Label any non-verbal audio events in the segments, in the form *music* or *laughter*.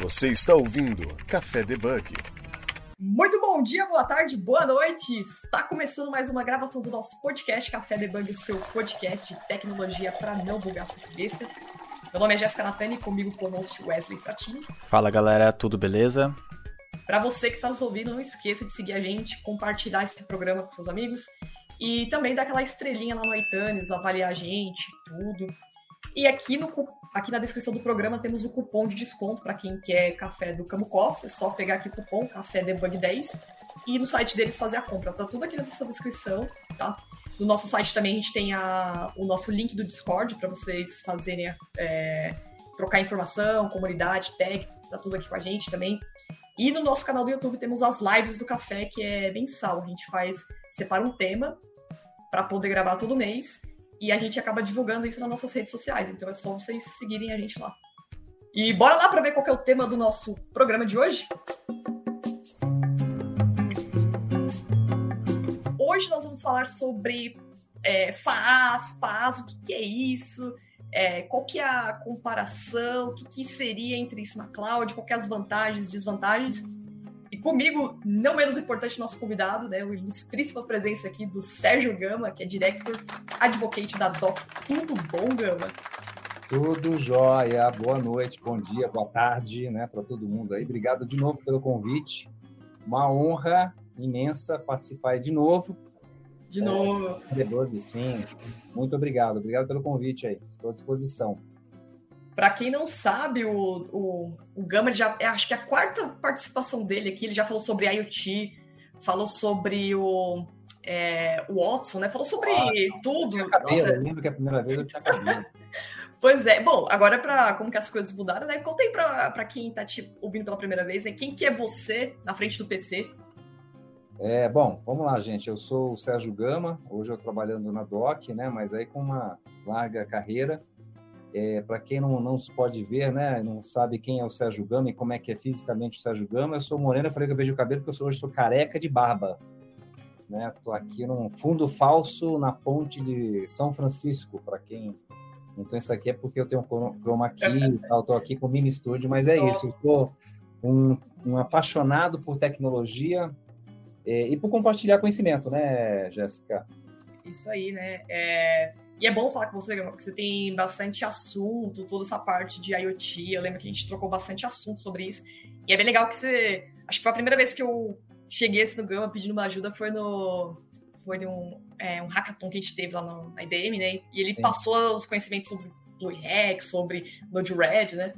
Você está ouvindo Café Debug. Muito bom dia, boa tarde, boa noite! Está começando mais uma gravação do nosso podcast Café Debug, o seu podcast de tecnologia para não bugar sua cabeça. Meu nome é Jéssica Natani, comigo o host Wesley Fratini. Fala galera, tudo beleza? Para você que está nos ouvindo, não esqueça de seguir a gente, compartilhar esse programa com seus amigos e também dar aquela estrelinha lá no iTunes, avaliar a gente, tudo. E aqui, no, aqui na descrição do programa temos o cupom de desconto para quem quer café do Camo Coffee. É só pegar aqui o cupom Café Debug 10 e no site deles fazer a compra. Tá tudo aqui nessa descrição, tá? No nosso site também a gente tem a, o nosso link do Discord para vocês fazerem é, trocar informação, comunidade, técnica, tá tudo aqui com a gente também. E no nosso canal do YouTube temos as lives do café, que é mensal. A gente faz, separa um tema para poder gravar todo mês e a gente acaba divulgando isso nas nossas redes sociais. Então é só vocês seguirem a gente lá. E bora lá para ver qual é o tema do nosso programa de hoje? Hoje nós vamos falar sobre é, FAAS, o que, que é isso, é, qual que é a comparação, o que, que seria entre isso na cloud, qual que é as vantagens e desvantagens comigo, não menos importante, nosso convidado, né, o ilustríssima presença aqui do Sérgio Gama, que é Director Advocate da DOC. Tudo bom, Gama? Tudo jóia. Boa noite, bom dia, boa tarde, né, para todo mundo aí. Obrigado de novo pelo convite. Uma honra imensa participar aí de novo. De novo. É, sim. Muito obrigado. Obrigado pelo convite aí. Estou à disposição. Para quem não sabe, o, o, o Gama já é, acho que é a quarta participação dele aqui. Ele já falou sobre IoT, falou sobre o, é, o Watson, né? Falou sobre ah, tudo. Eu, cabelo, Nossa. eu lembro que a primeira vez eu tinha cabelo. *laughs* Pois é, bom, agora para como que as coisas mudaram, né? Contei para quem tá te ouvindo pela primeira vez, né? Quem que é você na frente do PC? É, bom, vamos lá, gente. Eu sou o Sérgio Gama, hoje eu trabalhando na DOC, né? Mas aí com uma larga carreira. É, para quem não, não pode ver, né, não sabe quem é o Sérgio Gama e como é que é fisicamente o Sérgio Gama, eu sou moreno, eu falei que eu vejo o cabelo porque eu sou, hoje sou careca de barba. Né? Tô aqui num fundo falso na ponte de São Francisco, para quem... Então isso aqui é porque eu tenho um chroma key e tal, tô aqui com mini studio, mas é isso, eu sou um, um apaixonado por tecnologia é, e por compartilhar conhecimento, né, Jéssica? Isso aí, né? É... E é bom falar com você, porque você tem bastante assunto, toda essa parte de IoT. Eu lembro que a gente trocou bastante assunto sobre isso. E é bem legal que você. Acho que foi a primeira vez que eu cheguei assim no Gama pedindo uma ajuda foi no. Foi num é, um hackathon que a gente teve lá no, na IBM, né? E ele Sim. passou os conhecimentos sobre BlueHack, sobre Node-RED, né?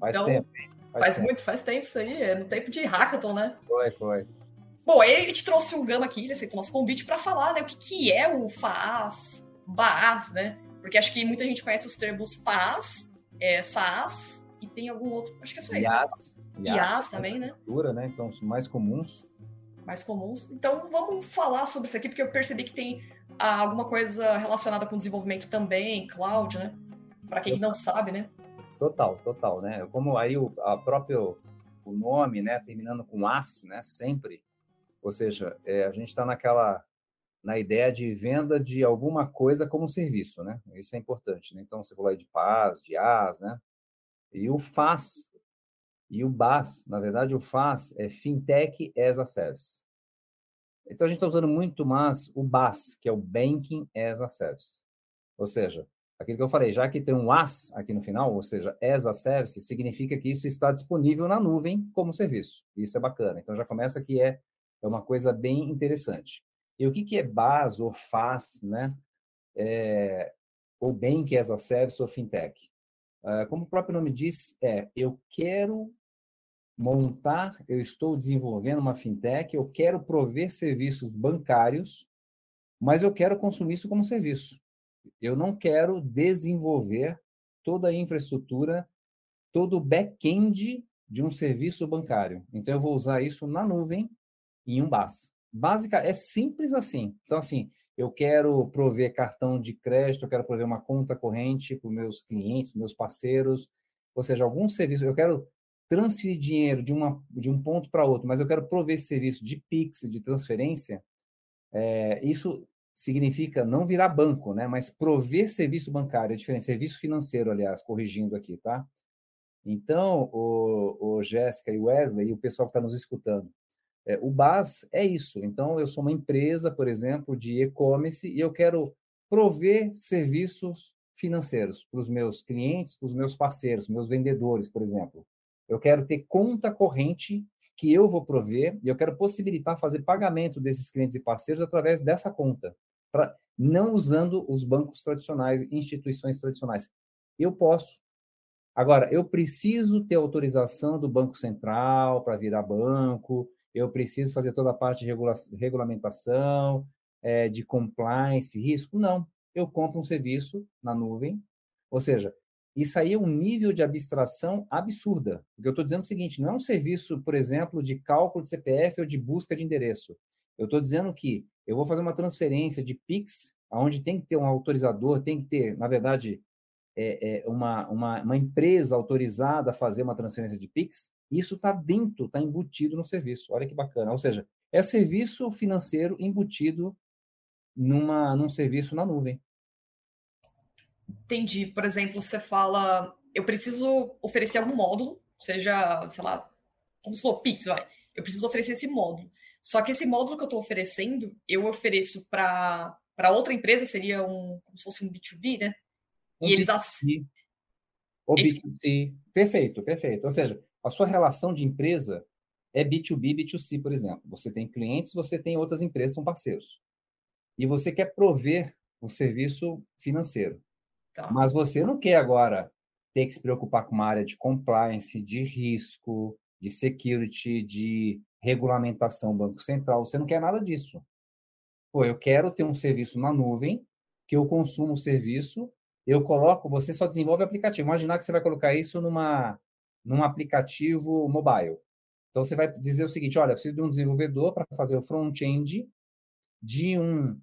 Faz então, tempo. Faz, faz tempo. muito, faz tempo isso aí. É no tempo de hackathon, né? Foi, foi. Bom, aí a gente trouxe o Gama aqui, ele aceitou nosso convite para falar, né? O que, que é o FAAS, BAAS, né? Porque acho que muita gente conhece os termos PAAS, é, SaaS, e tem algum outro, acho que é só isso. IaaS. Né? IaaS também, né? né? Então, os mais comuns. Mais comuns. Então, vamos falar sobre isso aqui, porque eu percebi que tem ah, alguma coisa relacionada com desenvolvimento também, cloud, né? Para quem não sabe, né? Total, total, né? Como aí o próprio o nome, né, terminando com as, né, sempre. Ou seja, é, a gente está naquela na ideia de venda de alguma coisa como serviço, né? Isso é importante, né? Então, você falou aí de PAS, de AS, né? E o FAS e o BAS, na verdade, o FAS é Fintech as a Service. Então, a gente está usando muito mais o BAS, que é o Banking as a Service. Ou seja, aquilo que eu falei, já que tem um AS aqui no final, ou seja, as a Service, significa que isso está disponível na nuvem como serviço. Isso é bacana. Então, já começa que é, é uma coisa bem interessante. E o que, que é BAS ou FAS, né? É, ou Bank as a Service ou Fintech? Uh, como o próprio nome diz, é eu quero montar, eu estou desenvolvendo uma fintech, eu quero prover serviços bancários, mas eu quero consumir isso como serviço. Eu não quero desenvolver toda a infraestrutura, todo o back-end de um serviço bancário. Então, eu vou usar isso na nuvem em um BAS. Básica, é simples assim. Então, assim, eu quero prover cartão de crédito, eu quero prover uma conta corrente para os meus clientes, meus parceiros, ou seja, algum serviço, eu quero transferir dinheiro de, uma, de um ponto para outro, mas eu quero prover esse serviço de Pix, de transferência, é, isso significa não virar banco, né? Mas prover serviço bancário, é diferente, serviço financeiro, aliás, corrigindo aqui, tá? Então, o, o Jéssica e Wesley e o pessoal que está nos escutando, é, o BAS é isso. Então, eu sou uma empresa, por exemplo, de e-commerce e eu quero prover serviços financeiros para os meus clientes, para os meus parceiros, meus vendedores, por exemplo. Eu quero ter conta corrente que eu vou prover e eu quero possibilitar fazer pagamento desses clientes e parceiros através dessa conta, pra, não usando os bancos tradicionais, instituições tradicionais. Eu posso. Agora, eu preciso ter autorização do Banco Central para virar banco, eu preciso fazer toda a parte de regula regulamentação, é, de compliance, risco? Não. Eu compro um serviço na nuvem, ou seja, isso aí é um nível de abstração absurda. Eu estou dizendo o seguinte: não é um serviço, por exemplo, de cálculo de CPF ou de busca de endereço. Eu estou dizendo que eu vou fazer uma transferência de PIX, onde tem que ter um autorizador, tem que ter, na verdade, é, é uma, uma, uma, empresa autorizada a fazer uma transferência de PIX. Isso está dentro, está embutido no serviço. Olha que bacana. Ou seja, é serviço financeiro embutido numa, num serviço na nuvem. Entendi. Por exemplo, você fala, eu preciso oferecer algum módulo, seja, sei lá, como se for Pix, vai. Eu preciso oferecer esse módulo. Só que esse módulo que eu estou oferecendo, eu ofereço para outra empresa, seria um, como se fosse um B2B, né? E eles assinam. O B2C. Perfeito, perfeito. Ou seja, a sua relação de empresa é B2B, B2C, por exemplo. Você tem clientes, você tem outras empresas, são parceiros. E você quer prover um serviço financeiro. Tá. Mas você não quer agora ter que se preocupar com uma área de compliance, de risco, de security, de regulamentação Banco Central. Você não quer nada disso. Pô, eu quero ter um serviço na nuvem, que eu consumo o serviço, eu coloco, você só desenvolve aplicativo. Imaginar que você vai colocar isso numa, num aplicativo mobile. Então, você vai dizer o seguinte, olha, eu preciso de um desenvolvedor para fazer o front-end de um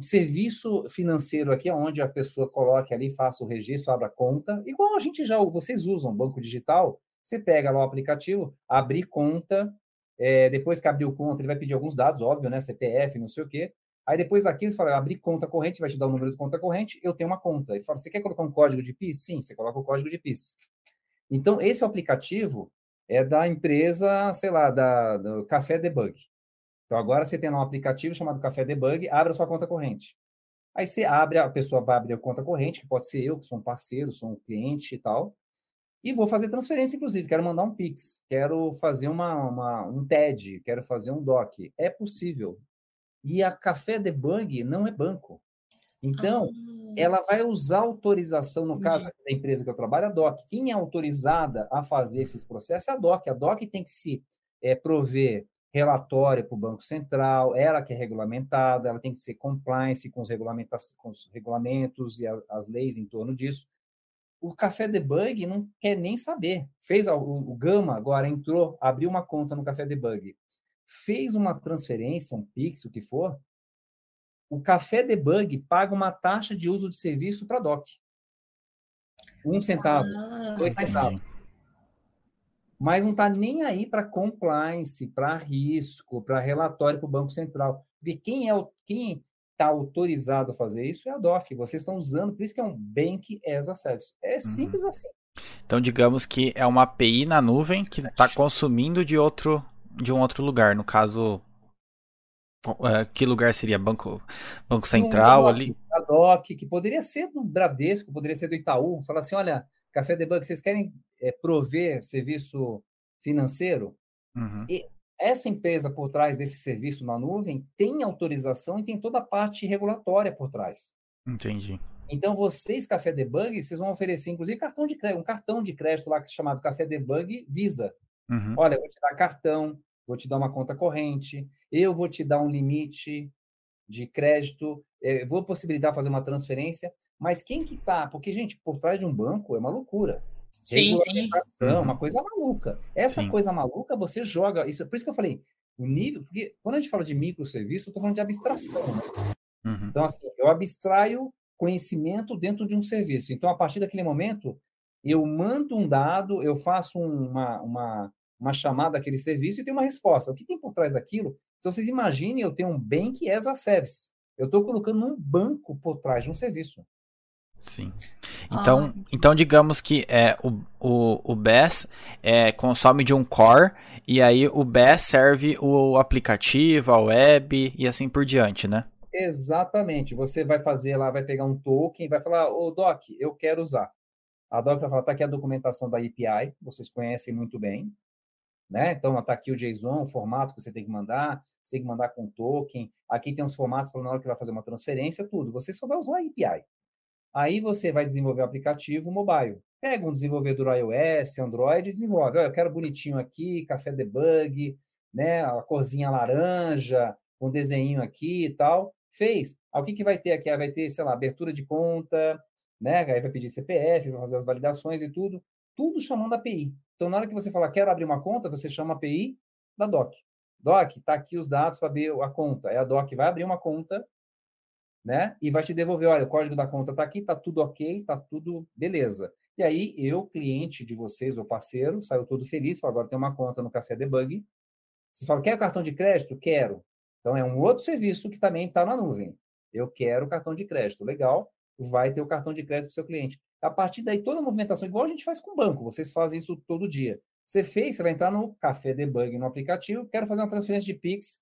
um serviço financeiro aqui, onde a pessoa coloque ali, faça o registro, abra conta, igual a gente já, vocês usam banco digital, você pega lá o aplicativo, abrir conta, é, depois que abriu conta, ele vai pedir alguns dados, óbvio, né, CPF, não sei o quê, aí depois aqui você fala, abrir conta corrente, vai te dar o número de conta corrente, eu tenho uma conta, e fala, você quer colocar um código de PIS? Sim, você coloca o código de PIS. Então, esse aplicativo é da empresa, sei lá, da, do Café Debug. Então, agora você tem um aplicativo chamado Café Debug, abre a sua conta corrente. Aí você abre, a pessoa vai abrir a conta corrente, que pode ser eu, que sou um parceiro, sou um cliente e tal, e vou fazer transferência, inclusive. Quero mandar um Pix, quero fazer uma, uma, um TED, quero fazer um DOC. É possível. E a Café Debug não é banco. Então, ah. ela vai usar autorização, no caso da empresa que eu trabalho, a DOC. Quem é autorizada a fazer esses processos é a DOC. A DOC tem que se é, prover relatório para o Banco Central, ela que é regulamentada, ela tem que ser compliance com os, com os regulamentos e a, as leis em torno disso. O Café Debug não quer nem saber. Fez o, o Gama agora entrou, abriu uma conta no Café Debug, fez uma transferência, um Pix, o que for. O Café Debug paga uma taxa de uso de serviço para DOC. Um centavo, ah, dois centavos mas não está nem aí para compliance, para risco, para relatório para o Banco Central. Porque quem é quem está autorizado a fazer isso é a DOC. Vocês estão usando, por isso que é um Bank as a Service. É uhum. simples uhum. assim. Então, digamos que é uma API na nuvem que está consumindo de outro de um outro lugar. No caso, é, que lugar seria? Banco, Banco Central um ali? A DOC, que poderia ser do Bradesco, poderia ser do Itaú. Falar assim, olha, Café Debug, vocês querem é, prover serviço financeiro? Uhum. E essa empresa por trás desse serviço na nuvem tem autorização e tem toda a parte regulatória por trás. Entendi. Então, vocês, Café Debug, vocês vão oferecer, inclusive, cartão de crédito, um cartão de crédito lá chamado Café Debug Visa. Uhum. Olha, eu vou te dar cartão, vou te dar uma conta corrente, eu vou te dar um limite de crédito, é, vou possibilitar fazer uma transferência, mas quem que tá? Porque, gente, por trás de um banco é uma loucura. Sim, sim. Uma coisa maluca. Essa sim. coisa maluca você joga. Isso, por isso que eu falei, o nível. Porque quando a gente fala de microserviço, eu estou falando de abstração. Né? Uhum. Então, assim, eu abstraio conhecimento dentro de um serviço. Então, a partir daquele momento, eu mando um dado, eu faço uma, uma, uma chamada àquele serviço e tenho uma resposta. O que tem por trás daquilo? Então, vocês imaginem eu tenho um bank as a service. Eu estou colocando um banco por trás de um serviço. Sim. Então, Ah. então digamos que é, o, o, o BES é, consome de um core e aí o BES serve o aplicativo, a web e assim por diante, né? Exatamente. Você vai fazer lá, vai pegar um token, vai falar, ô Doc, eu quero usar. A Doc vai falar, tá aqui a documentação da API, vocês conhecem muito bem, né? Então, tá aqui o JSON, o formato que você tem que mandar, você tem que mandar com token. Aqui tem os formatos para na hora que vai fazer uma transferência, tudo. Você só vai usar a API. Aí você vai desenvolver o aplicativo mobile. Pega um desenvolvedor iOS, Android e desenvolve. Olha, eu quero bonitinho aqui, café debug, né? A corzinha laranja, um desenho aqui e tal. Fez. O que, que vai ter aqui? Vai ter, sei lá, abertura de conta, né? Aí vai pedir CPF, vai fazer as validações e tudo. Tudo chamando API. Então, na hora que você falar, quero abrir uma conta, você chama a API da Doc. Doc, tá aqui os dados para abrir a conta. Aí a Doc vai abrir uma conta, né? E vai te devolver, olha, o código da conta tá aqui, tá tudo ok, tá tudo beleza. E aí, eu, cliente de vocês, ou parceiro, saiu todo feliz, agora tem uma conta no Café Debug. Você fala, quer cartão de crédito? Quero. Então, é um outro serviço que também está na nuvem. Eu quero cartão de crédito. Legal, vai ter o cartão de crédito para o seu cliente. A partir daí, toda a movimentação, igual a gente faz com o banco, vocês fazem isso todo dia. Você fez, você vai entrar no Café Debug no aplicativo, quero fazer uma transferência de Pix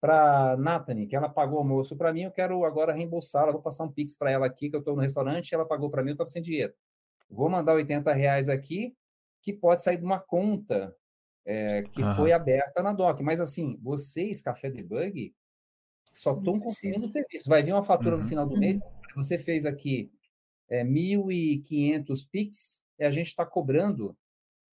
para Nathanie, que ela pagou o almoço para mim, eu quero agora reembolsar, vou passar um Pix para ela aqui, que eu estou no restaurante, ela pagou para mim, eu estava sem dinheiro. Vou mandar 80 reais aqui, que pode sair de uma conta é, que Aham. foi aberta na DOC. Mas assim, vocês, Café Debug, só estão consumindo precisa. o serviço. Vai vir uma fatura Uhum. no final do Uhum. mês, você fez aqui é, 1.500 Pix, e a gente está cobrando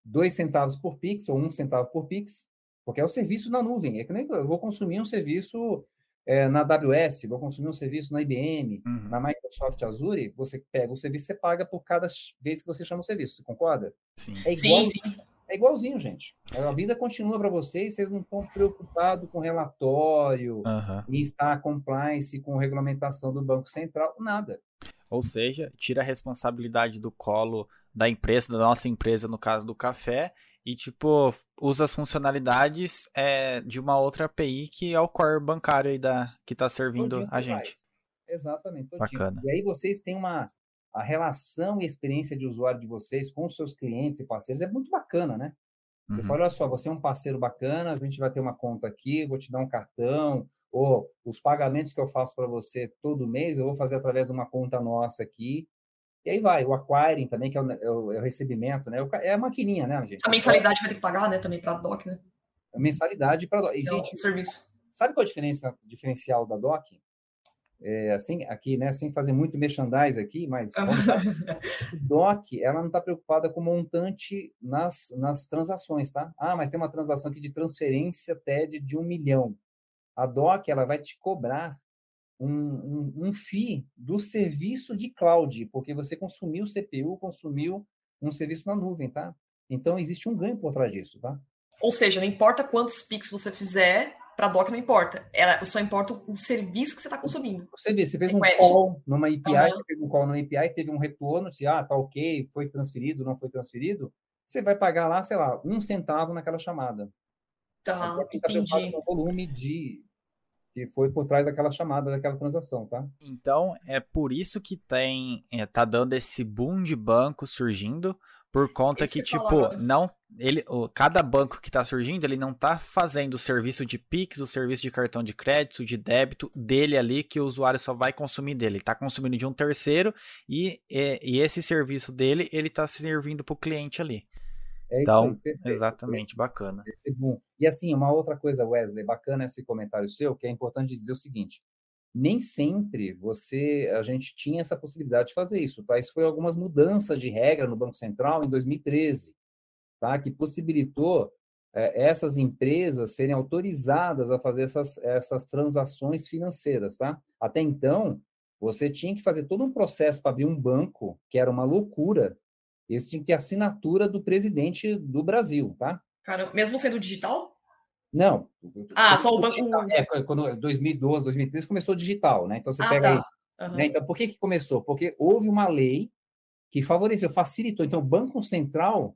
dois centavos por Pix, ou um centavo por Pix, porque é o serviço na nuvem. É que nem eu vou consumir um serviço é, na AWS, vou consumir um serviço na IBM, Uhum. na Microsoft Azure, você pega o serviço, você paga por cada vez que você chama o serviço. Você concorda? Sim. É Sim, igual, sim. é igualzinho, gente. A vida continua para vocês, vocês não estão preocupados com relatório Aham. e estar compliance com regulamentação do Banco Central, nada. Ou seja, tira a responsabilidade do colo da empresa, da nossa empresa, no caso do café, e tipo, usa as funcionalidades é, de uma outra API que é o core bancário aí da, que está servindo a gente. faz. Exatamente. Bacana. E aí vocês têm uma a relação e experiência de usuário de vocês com os seus clientes e parceiros é muito bacana, né? Você Uhum. fala, olha só, você é um parceiro bacana, a gente vai ter uma conta aqui, vou te dar um cartão, ou os pagamentos que eu faço para você todo mês, eu vou fazer através de uma conta nossa aqui. E aí vai, o acquiring também, que é o, é o- é o recebimento, né? É a maquininha, né, gente? A mensalidade vai ter que pagar, né, também para a DOC, né? A mensalidade para. E, É gente, serviço. Sabe qual a diferença diferencial da DOC? É, assim, aqui, né, sem fazer muito merchandise aqui, mas. O *laughs* DOC, ela não está preocupada com montante nas, nas transações, tá? Ah, mas tem uma transação aqui de transferência TED de um milhão. A DOC, ela vai te cobrar um, um, um FII do serviço de cloud, porque você consumiu CPU, consumiu um serviço na nuvem, tá? Então, existe um ganho por trás disso, tá? Ou seja, não importa quantos Pix você fizer, para a DOC não importa. Ela, só importa o serviço que você está consumindo. Você vê, você fez um call numa API, Aham. você fez um call numa API, teve um retorno, se ah, tá ok, foi transferido, não foi transferido, você vai pagar lá, sei lá, um centavo naquela chamada. Tá, tá entendi. o volume de que foi por trás daquela chamada, daquela transação, tá? Então, é por isso que tem, é, tá dando esse boom de banco surgindo, por conta que, tipo, não, ele, o, cada banco que tá surgindo, ele não tá fazendo o serviço de Pix, o serviço de cartão de crédito, de débito dele ali, que o usuário só vai consumir dele. Ele tá consumindo de um terceiro e, e, e esse serviço dele, ele tá servindo pro cliente ali. É Então, isso aí, perfeito. Exatamente, bacana. Esse boom. E assim, uma outra coisa, Wesley, bacana esse comentário seu, que é importante dizer o seguinte: nem sempre você, a gente tinha essa possibilidade de fazer isso, tá? Isso foi algumas mudanças de regra no Banco Central em 2013, tá? Que possibilitou eh, essas empresas serem autorizadas a fazer essas, essas transações financeiras, tá? Até então, você tinha que fazer todo um processo para abrir um banco, que era uma loucura. Esse tinha que ter assinatura do presidente do Brasil, tá? Cara, mesmo sendo digital? Não. Ah, só o banco- digital- É, quando 2012, 2013 começou digital, né? Então você ah, pega aí. tá. Aham. né? Então, por que, que começou? Porque houve uma lei que favoreceu, facilitou. Então, o Banco Central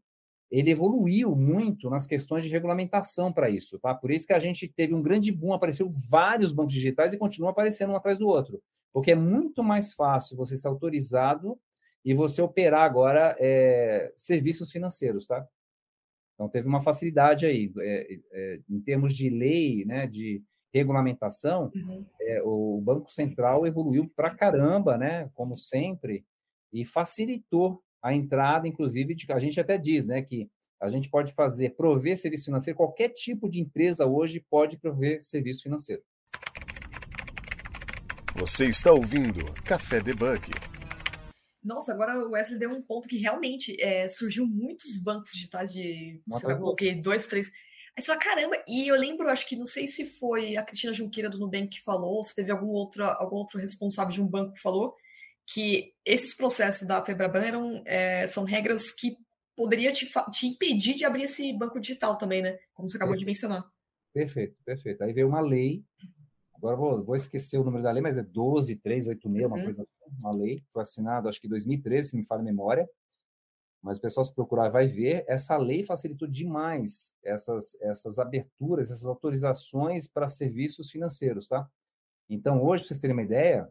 ele evoluiu muito nas questões de regulamentação para isso, tá? Por isso que a gente teve um grande boom, apareceu vários bancos digitais e continua aparecendo um atrás do outro, porque é muito mais fácil você ser autorizado e você operar agora é, serviços financeiros, tá? Então teve uma facilidade aí é, é, em termos de lei, né, de regulamentação. Uhum. É, o Banco Central evoluiu para caramba, né, como sempre, e facilitou a entrada, inclusive, de, a gente até diz, né, que a gente pode fazer prover serviço financeiro. Qualquer tipo de empresa hoje pode prover serviço financeiro. Você está ouvindo Café Debug. Nossa, agora o Wesley deu um ponto que realmente é, surgiu muitos bancos digitais de, sei lá, coloquei dois, três. Aí você fala, caramba, e eu lembro, acho que não sei se foi a Cristina Junqueira do Nubank que falou, se teve algum outro, algum outro responsável de um banco que falou, que esses processos da Febraban eram, é, são regras que poderia te, te impedir de abrir esse banco digital também, né? Como você acabou perfeito. de mencionar. Perfeito, perfeito. Aí veio uma lei Agora vou, vou esquecer o número da lei, mas é 12386, uhum. uma coisa assim, uma lei foi assinada, acho que em 2013, se me falha a memória. Mas o pessoal, se procurar, vai ver. Essa lei facilitou demais essas, essas aberturas, essas autorizações para serviços financeiros, tá? Então, hoje, para vocês terem uma ideia,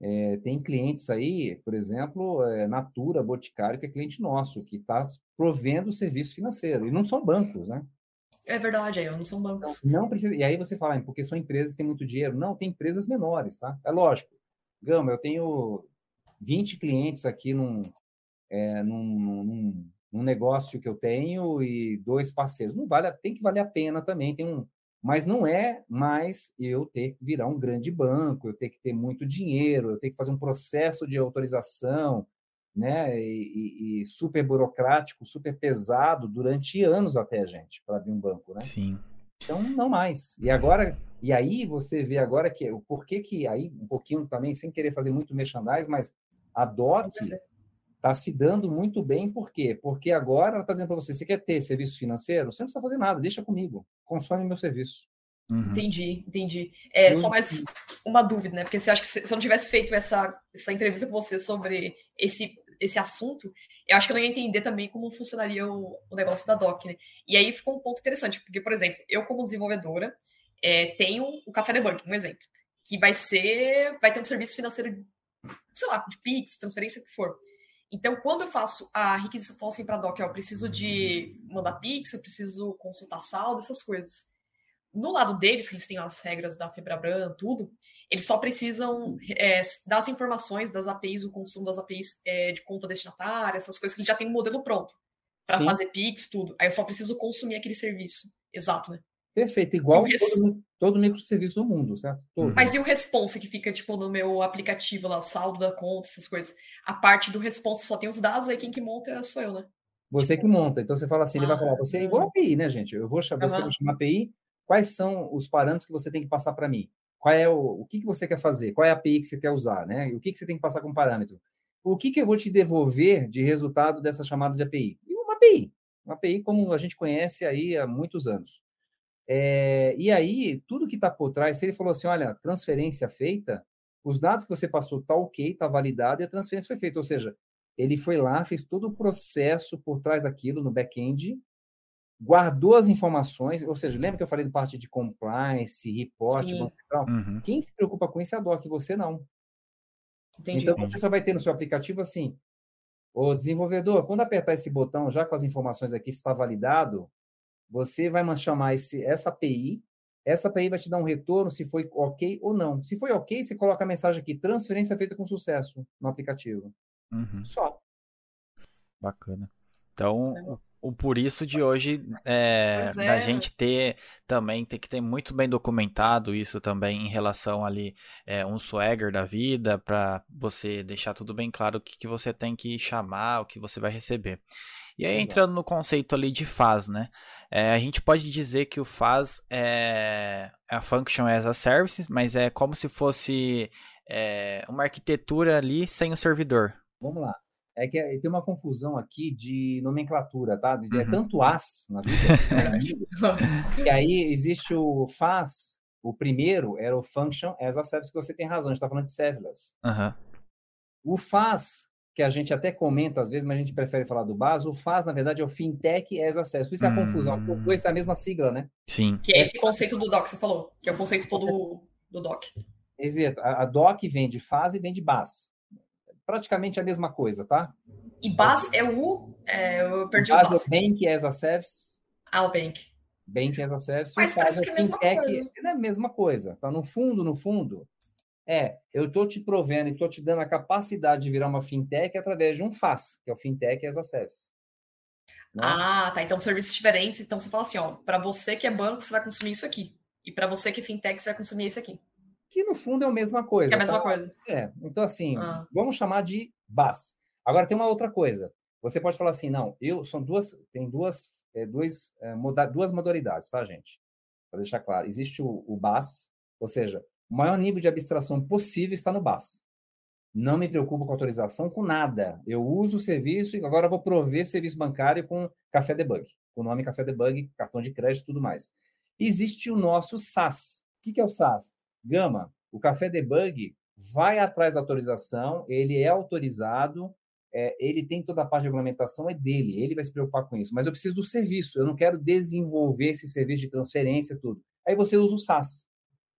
é, tem clientes aí, por exemplo, é, Natura Boticário, que é cliente nosso, que está provendo serviço financeiro. E não são bancos, né? É verdade, aí não são bancos. Não, não precisa. E aí você fala, porque são empresas que têm muito dinheiro. Não, tem empresas menores, tá? É lógico. Gama, eu tenho 20 clientes aqui num, é, num, num, num, negócio que eu tenho e dois parceiros. Não vale, tem que valer a pena também. Tem um, mas não é mais eu ter que virar um grande banco, eu ter que ter muito dinheiro, eu ter que fazer um processo de autorização, né, e, e, super burocrático, super pesado durante anos até, gente, para abrir um banco, né? Sim. Então, não mais. E agora, e aí você vê agora que o porquê que aí um pouquinho também, sem querer fazer muito merchandising, mas a DOC está se dando muito bem, por quê? Porque agora ela está dizendo para você, você quer ter serviço financeiro? Você não precisa fazer nada, deixa comigo, consome meu serviço. Uhum. Entendi, entendi. É, só mais uma dúvida, né? Porque você acha que se eu não tivesse feito essa, essa entrevista com você sobre esse esse assunto, eu acho que eu não ia entender também como funcionaria o, o negócio da DOC, né? E aí ficou um ponto interessante, porque, por exemplo, eu como desenvolvedora é, tenho o Café Debug, um exemplo, que vai ser, vai ter um serviço financeiro, sei lá, de Pix, transferência, o que for. Então, quando eu faço a requisição assim para a DOC, eu preciso de mandar Pix, eu preciso consultar saldo, essas coisas. No lado deles, que eles têm as regras da Febraban, tudo, eles só precisam é, das informações das APIs, o consumo das APIs é, de conta destinatária, essas coisas que já tem um modelo pronto para fazer Pix, tudo. Aí eu só preciso consumir aquele serviço. Exato, né? Perfeito, igual todo, todo microserviço do mundo, certo? Todo. Mas e o response que fica, tipo, no meu aplicativo lá, o saldo da conta, essas coisas? A parte do response só tem os dados, aí quem que monta sou eu, né? Você tipo... que monta. Então você fala assim, ah, ele vai falar, você é igual a API, né, gente? Eu vou chamar, você vai chamar API, quais são os parâmetros que você tem que passar para mim? Qual é o, o que, que você quer fazer? Qual é a API que você quer usar? Né? O que, que você tem que passar como parâmetro? O que, que eu vou te devolver de resultado dessa chamada de API? E uma API. Uma API como a gente conhece aí há muitos anos. É, e aí, tudo que está por trás, se ele falou assim, olha, transferência feita, os dados que você passou está ok, está validado e a transferência foi feita. Ou seja, ele foi lá, fez todo o processo por trás daquilo no back-end guardou as informações, ou seja, lembra que eu falei do parte de compliance, report, uhum. quem se preocupa com isso é a DOC, você não. Entendi. Então você só vai ter no seu aplicativo assim, o desenvolvedor, quando apertar esse botão, já com as informações aqui está validado, você vai chamar esse, essa API, essa API vai te dar um retorno se foi ok ou não. Se foi ok, você coloca a mensagem aqui, transferência feita com sucesso no aplicativo. Uhum. Só. Bacana. Então, o por isso de hoje é, é. da gente ter também tem que ter muito bem documentado isso também em relação ali é, um swagger da vida para você deixar tudo bem claro o que, que você tem que chamar, o que você vai receber. E aí entrando no conceito ali de faz, né? É, a gente pode dizer que o faz é, a function as a service, mas é como se fosse é, uma arquitetura ali sem o servidor. Vamos lá é que é, tem uma confusão aqui de nomenclatura, tá? De, é uhum. É tanto as na vida, *laughs* né? e aí existe o faz, o primeiro era o function as a service, que você tem razão, a gente está falando de serverless. Uhum. O faz, que a gente até comenta às vezes, mas a gente prefere falar do base, o faz, na verdade, é o fintech as a service. Por isso é a confusão, porque os dois é a mesma sigla, né? Sim. Que é esse conceito do doc que você falou, que é o conceito todo do doc. Exato. A, a doc vem de faz e vem de base praticamente a mesma coisa, tá? E BAS é o. É, eu perdi o BAS. É o Bank as a Service. Ah, o Bank. Bank as a Service. Mas parece que é a mesma coisa. É a mesma coisa. Tá? No fundo, no fundo, é, eu estou te provendo e estou te dando a capacidade de virar uma fintech através de um FAS, que é o Fintech as a Service. Né? Ah, tá. Então, serviços diferentes. Então, você fala assim, ó, para você que é banco, você vai consumir isso aqui. E para você que é fintech, você vai consumir isso aqui. Que, no fundo, é a mesma coisa. Que é a mesma tá? coisa. É. Então, assim, ah. vamos chamar de BAS. Agora, tem uma outra coisa. Você pode falar assim, não, eu são duas, tem duas, é, duas, é, moda, duas modalidades, tá, gente? Para deixar claro. Existe o, o BAS, ou seja, o maior nível de abstração possível está no BAS. Não me preocupo com autorização, com nada. Eu uso o serviço e agora vou prover serviço bancário com Café Debug, com o nome Café Debug, cartão de crédito e tudo mais. Existe o nosso SaaS. O que é o SaaS? Gama, o Café Debug vai atrás da autorização, ele é autorizado, é, ele tem toda a parte de regulamentação, é dele, ele vai se preocupar com isso. Mas eu preciso do serviço, eu não quero desenvolver esse serviço de transferência, tudo. Aí você usa o SaaS.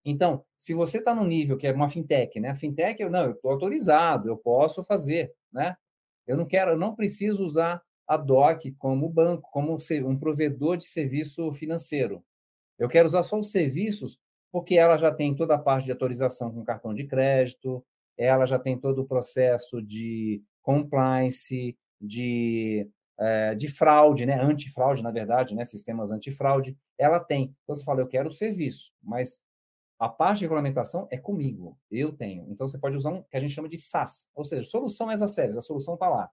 Então, se você está no nível que é uma fintech, né? A fintech, eu, não, eu estou autorizado, eu posso fazer, né? Eu não quero, eu não preciso usar a DOC como banco, como um provedor de serviço financeiro. Eu quero usar só os serviços porque ela já tem toda a parte de autorização com cartão de crédito, ela já tem todo o processo de compliance, de, é, de fraude, né? antifraude, na verdade, né? sistemas antifraude, ela tem. Então, você fala, eu quero o serviço, mas a parte de regulamentação é comigo, eu tenho. Então você pode usar um que a gente chama de SaaS, ou seja, solução as a service, a solução está lá.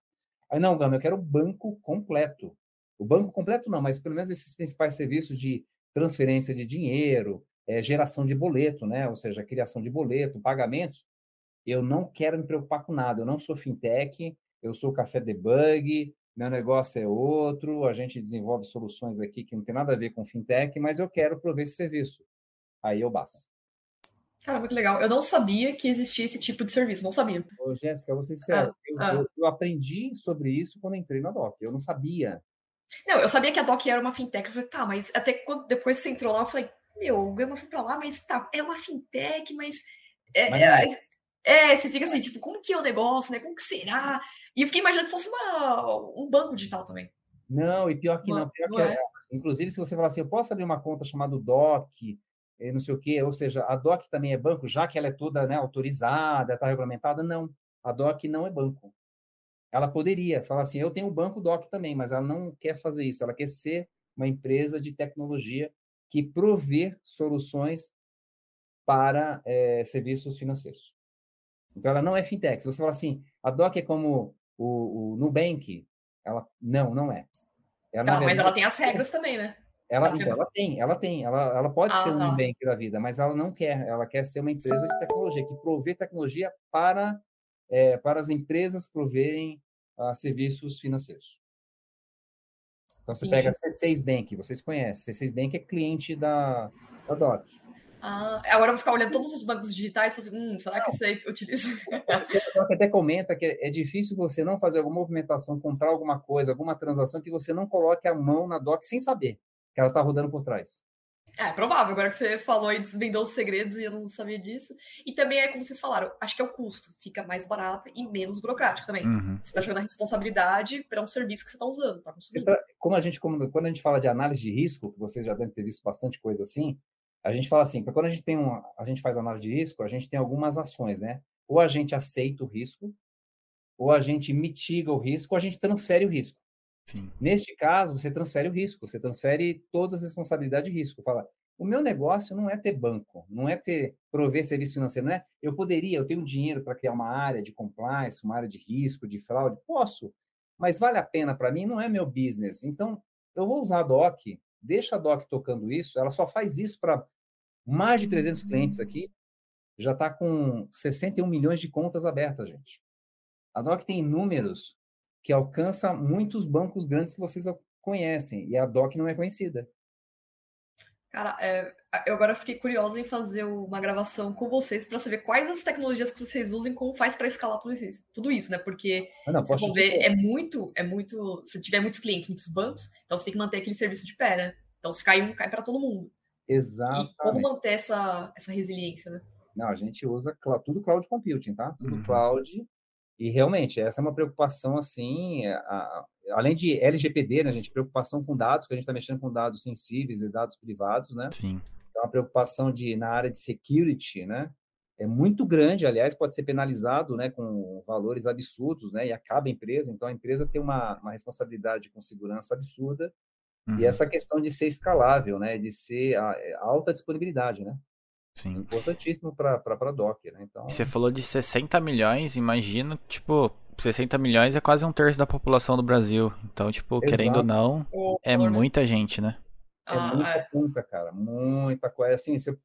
Aí não, Gama, eu quero o banco completo. O banco completo não, mas pelo menos esses principais serviços de transferência de dinheiro, é, geração de boleto, né? Ou seja, criação de boleto, pagamentos. Eu não quero me preocupar com nada. Eu não sou fintech, eu sou café debug, meu negócio é outro, a gente desenvolve soluções aqui que não tem nada a ver com fintech, mas eu quero prover esse serviço. Aí eu basta. Cara, muito legal. Eu não sabia que existia esse tipo de serviço, não sabia. Ô, Jéssica, vou ser sincero, ah, eu, ah. Eu, eu, aprendi sobre isso quando entrei na DOC. Eu não sabia. Não, eu sabia que a DOC era uma fintech. Eu falei, tá, mas até quando depois você entrou lá, eu falei, meu, o Gama foi pra lá, mas tá, é uma fintech, mas. É, mas é, é, você fica assim, tipo, como que é o negócio, né? Como que será? E eu fiquei imaginando que fosse uma, um banco digital também. Não, e pior que não, pior não que é. é. Inclusive, se você falar assim, eu posso abrir uma conta chamada DOC, não sei o quê, ou seja, a DOC também é banco, já que ela é toda né, autorizada, está regulamentada? Não, a DOC não é banco. Ela poderia falar assim, eu tenho um banco DOC também, mas ela não quer fazer isso, ela quer ser uma empresa de tecnologia que prover soluções para é, serviços financeiros. Então, ela não é fintech. Se você falar assim, a DOC é como o, o Nubank, ela não, não é. Ela, tá, mas ela tem as regras também, né? Ela, então, ela tem, ela tem, ela, ela pode ah, ser um tá. Nubank da vida, mas ela não quer, ela quer ser uma empresa de tecnologia, que provê tecnologia para, é, para as empresas proverem uh, serviços financeiros. Então, você Sim. pega a C6 Bank, vocês conhecem, C6 Bank é cliente da, da DOC. Ah, agora eu vou ficar olhando todos os bancos digitais e falar assim, hum, será não. que isso aí utiliza? *laughs* A DOC até comenta que é difícil você não fazer alguma movimentação, comprar alguma coisa, alguma transação que você não coloque a mão na DOC sem saber que ela está rodando por trás. É, é provável, agora que você falou e desvendou os segredos e eu não sabia disso. E também é como vocês falaram, acho que é o custo. Fica mais barato e menos burocrático também. Uhum. Você está jogando a responsabilidade para um serviço que você está usando, tá como a gente, como, quando a gente fala de análise de risco, que vocês já devem ter visto bastante coisa assim, a gente fala assim, quando a gente tem um, a gente faz análise de risco, a gente tem algumas ações, né? Ou a gente aceita o risco, ou a gente mitiga o risco, ou a gente transfere o risco. Sim. Neste caso, você transfere o risco, você transfere todas as responsabilidades de risco. Fala, o meu negócio não é ter banco, não é ter prover serviço financeiro, não é? Eu poderia, eu tenho dinheiro para criar uma área de compliance, uma área de risco, de fraude, posso, mas vale a pena para mim, não é meu business. Então, eu vou usar a DOC, deixa a DOC tocando isso, ela só faz isso para mais de 300 clientes aqui, já está com 61 milhões de contas abertas, gente. A DOC tem números que alcança muitos bancos grandes que vocês conhecem, e a DOC não é conhecida. Cara, é, eu agora fiquei curiosa em fazer uma gravação com vocês para saber quais as tecnologias que vocês usam e como faz para escalar tudo isso, tudo isso, né? Porque ah, não, se ver, é muito, é muito. Se tiver muitos clientes, muitos bancos, então você tem que manter aquele serviço de pé, né? Então se cai um, cai para todo mundo. Exato. E como manter essa, essa resiliência, né? Não, a gente usa tudo cloud computing, tá? Tudo uhum. cloud E realmente, essa é uma preocupação, assim, a, a, além de LGPD, né, gente, preocupação com dados, que a gente está mexendo com dados sensíveis e dados privados, né? Sim. Então, a preocupação de, na área de security, né? É muito grande, aliás, pode ser penalizado, né, com valores absurdos, né, e acaba a empresa. Então, a empresa tem uma, uma responsabilidade com segurança absurda. Uhum. E essa questão de ser escalável, né, de ser a, a é, alta disponibilidade, né? Sim. Importantíssimo para a Docker, né? Então... Você falou de 60 milhões, imagino, tipo, 60 milhões é quase um terço da população do Brasil. Então, tipo, Exato. querendo ou não, é muita gente, né? É ah, muita é. conta, cara. Muita coisa. Assim, você,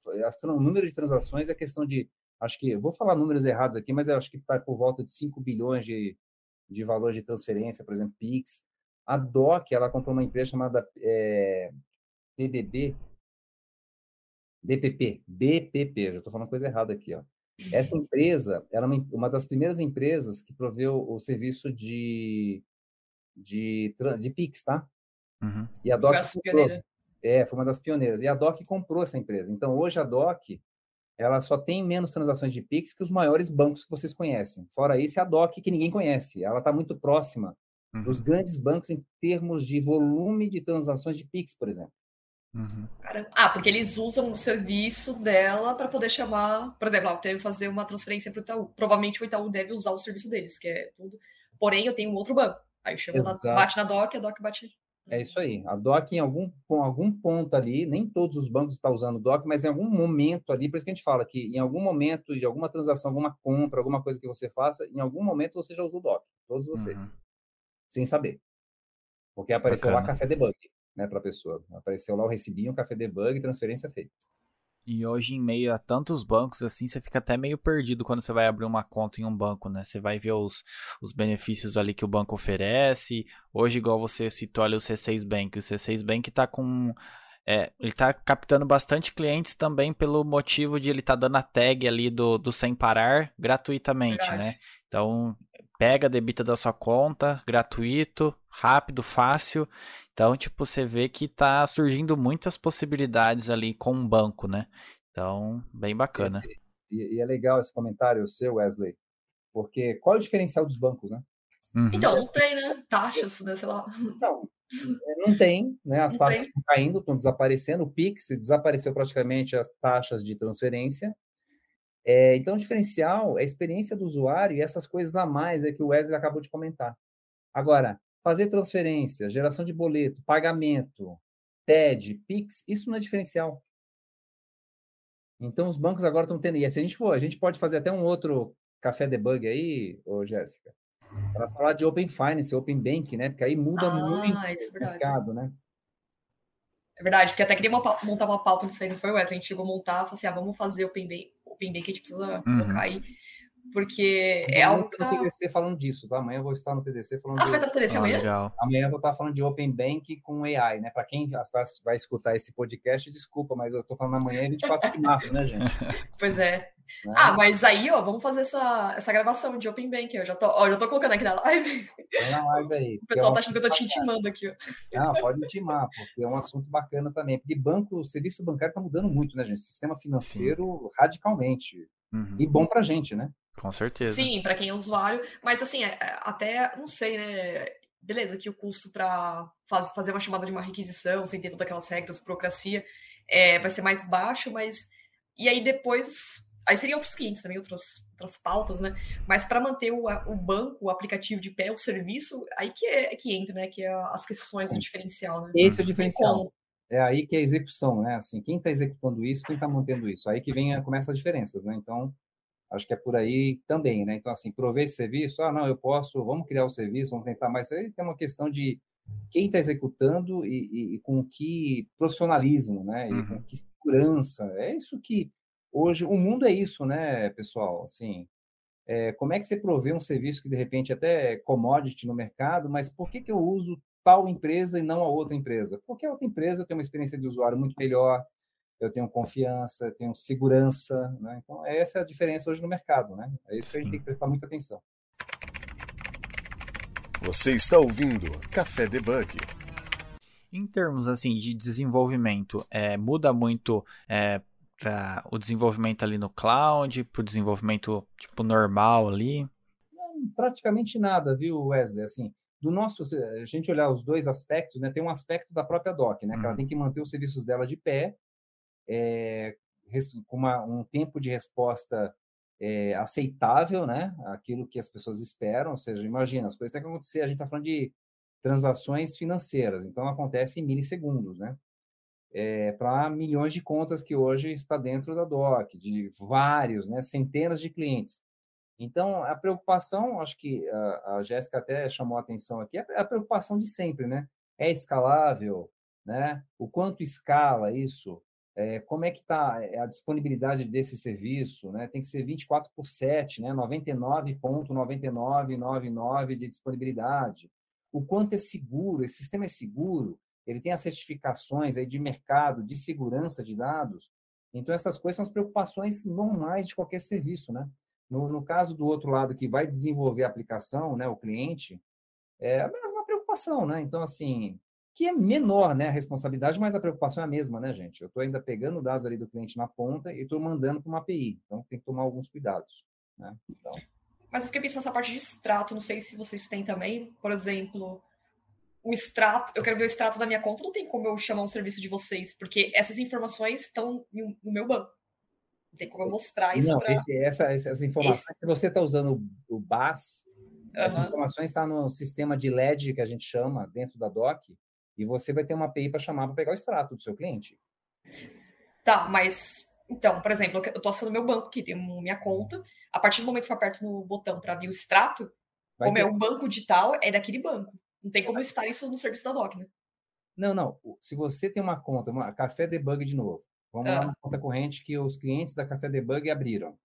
o número de transações é questão de. Acho que. Vou falar números errados aqui, mas eu acho que está por volta de 5 bilhões de, de valor de transferência, por exemplo, Pix. A DOC, ela comprou uma empresa chamada é, PBB. DPP. BPP. Já estou falando coisa errada aqui, ó. Essa empresa era uma, uma das primeiras empresas que proveu o serviço de, de, de Pix, tá? Uhum. E a DOC comprou, é, foi uma das pioneiras. E a DOC comprou essa empresa. Então, hoje a DOC ela só tem menos transações de Pix que os maiores bancos que vocês conhecem. Fora isso, é a DOC que ninguém conhece. Ela está muito próxima uhum. dos grandes bancos em termos de volume de transações de Pix, por exemplo. Uhum. Ah, porque eles usam o serviço dela para poder chamar, por exemplo, eu tenho que fazer uma transferência para o Itaú. Provavelmente o Itaú deve usar o serviço deles, que é tudo. Porém, eu tenho um outro banco. Aí chama na, bate na DOC, a DOC bate. É isso aí. A DOC, em algum, com algum ponto ali, nem todos os bancos estão usando DOC, mas em algum momento ali, por isso que a gente fala que em algum momento de alguma transação, alguma compra, alguma coisa que você faça, em algum momento você já usou DOC. Todos vocês. Uhum. Sem saber. Porque apareceu Bacana. lá café debug né, para a pessoa. Apareceu lá, recebi um café debug e transferência feita. E hoje, em meio a tantos bancos, assim, você fica até meio perdido quando você vai abrir uma conta em um banco, né? Você vai ver os, os benefícios ali que o banco oferece. Hoje, igual você citou ali o C6 Bank, o C6 Bank tá com. É, ele tá captando bastante clientes também pelo motivo de ele tá dando a tag ali do, do sem parar gratuitamente, Verdade. né? Então, pega, debita da sua conta, gratuito, rápido, fácil. Então, tipo, você vê que tá surgindo muitas possibilidades ali com o um banco, né? Então, bem bacana. Esse, e, e, é legal esse comentário seu, Wesley, porque qual é o diferencial dos bancos, né? Uhum. Então, não tem, né? Taxas, né? Sei lá. Não, é, não tem, né? As não taxas tem. estão caindo, estão desaparecendo. O Pix desapareceu praticamente as taxas de transferência. É, então, o diferencial é a experiência do usuário e essas coisas a mais é que o Wesley acabou de comentar. Agora, fazer transferência, geração de boleto, pagamento, TED, PIX, isso não é diferencial. Então, os bancos agora estão tendo. E se a gente for, a gente pode fazer até um outro café debug aí, ô Jéssica, para falar de Open Finance, Open Bank, né? Porque aí muda ah, muito é o mercado, né? É verdade, porque até queria montar uma pauta disso aí, não foi o Wesley? A gente chegou a montar, falou assim, ah, vamos fazer Open Bank, Open Bank, a gente precisa uhum. colocar aí, porque é algo que tá... no TDC falando disso, tá? Amanhã eu vou estar no TDC falando Ah, você vai estar no TDC ah, amanhã? Legal. Amanhã eu vou estar falando de Open Bank com AI, né? Para quem vai escutar esse podcast, desculpa, mas eu estou falando amanhã é 24 de março, né, gente? *laughs* Pois é. Né? Ah, mas aí, ó, vamos fazer essa, essa gravação de Open Bank. Eu já tô, ó, já tô colocando aqui na live. É na live aí. O pessoal é tá achando que eu tô te intimando aqui, ó. Não, pode intimar, porque é um assunto bacana também. Porque banco, o serviço bancário tá mudando muito, né, gente? Sistema financeiro Sim. radicalmente. Uhum. E bom pra gente, né? Com certeza. Sim, para quem é usuário. Mas assim, é, é, até, não sei, né? Beleza, que o custo para faz, fazer uma chamada de uma requisição, sem ter todas aquelas regras, burocracia, é, vai ser mais baixo, mas. E aí depois Aí seriam outros clientes também, outras, outras pautas, né? Mas para manter o, o banco, o aplicativo de pé, o serviço, aí que, é, que entra, né? Que é as questões do diferencial, né? Esse é o diferencial. É aí que é a execução, né? Assim, quem está executando isso, quem está mantendo isso. Aí que vem, começa as diferenças, né? Então, acho que é por aí também, né? Então, assim, prover esse serviço, ah, não, eu posso, vamos criar o serviço, vamos tentar, mas aí tem uma questão de quem está executando e, e, e, com que profissionalismo, né? E uhum. com que segurança. É isso que Hoje, o mundo é isso, né, pessoal? Assim, é, como é que você provê um serviço que, de repente, até é commodity no mercado, mas por que, que eu uso tal empresa e não a outra empresa? Porque a outra empresa tem uma experiência de usuário muito melhor, eu tenho confiança, eu tenho segurança, né? Então, essa é a diferença hoje no mercado, né? É isso Sim. que a gente tem que prestar muita atenção. Você está ouvindo Café Debug. Em termos assim de desenvolvimento, é, muda muito é, para o desenvolvimento ali no cloud, para o desenvolvimento tipo normal ali? praticamente nada, viu, Wesley? Assim, do nosso, a gente olhar os dois aspectos, né? Tem um aspecto da própria DOC, né? Que ela uhum. tem que manter os serviços dela de pé, é, com uma, um tempo de resposta é, aceitável, né? Aquilo que as pessoas esperam, ou seja, imagina, as coisas têm que acontecer, a gente está falando de transações financeiras, então acontece em milissegundos, né? É, para milhões de contas que hoje está dentro da DOC, de vários, né, centenas de clientes. Então, a preocupação, acho que a, a Jéssica até chamou a atenção aqui, é a preocupação de sempre, né? É escalável, né? O quanto escala isso? É, como é que está a disponibilidade desse serviço? Né? Tem que ser 24 por 7, né? 99,9999 de disponibilidade. O quanto é seguro? Esse sistema é seguro? Ele tem as certificações aí de mercado, de segurança de dados? Então, essas coisas são as preocupações normais de qualquer serviço, né? No, no caso do outro lado, que vai desenvolver a aplicação, né, o cliente, é a mesma preocupação, né? Então, assim, que é menor, né, a responsabilidade, mas a preocupação é a mesma, né, gente? Eu estou ainda pegando dados ali do cliente na ponta e estou mandando para uma API, então tem que tomar alguns cuidados, né? Então... Mas eu fiquei pensando nessa parte de extrato, não sei se vocês têm também, por exemplo, o extrato, eu quero ver o extrato da minha conta, não tem como eu chamar um serviço de vocês, porque essas informações estão no meu banco tem como eu mostrar isso para. Essa, essas informações, esse... se você está usando o BAS, uhum. essas informações estão tá no sistema de LED que a gente chama dentro da DOC, e você vai ter uma API para chamar para pegar o extrato do seu cliente. Tá, mas então, por exemplo, eu estou acessando meu banco aqui, tem minha conta. A partir do momento que eu aperto no botão para ver o extrato, vai como ter... é um banco digital, é daquele banco. Não tem como estar isso no serviço da DOC, né? Não, não. Se você tem uma conta, uma Café Debug de novo, Vamos ah. lá na conta corrente que os clientes da Café Debug abriram.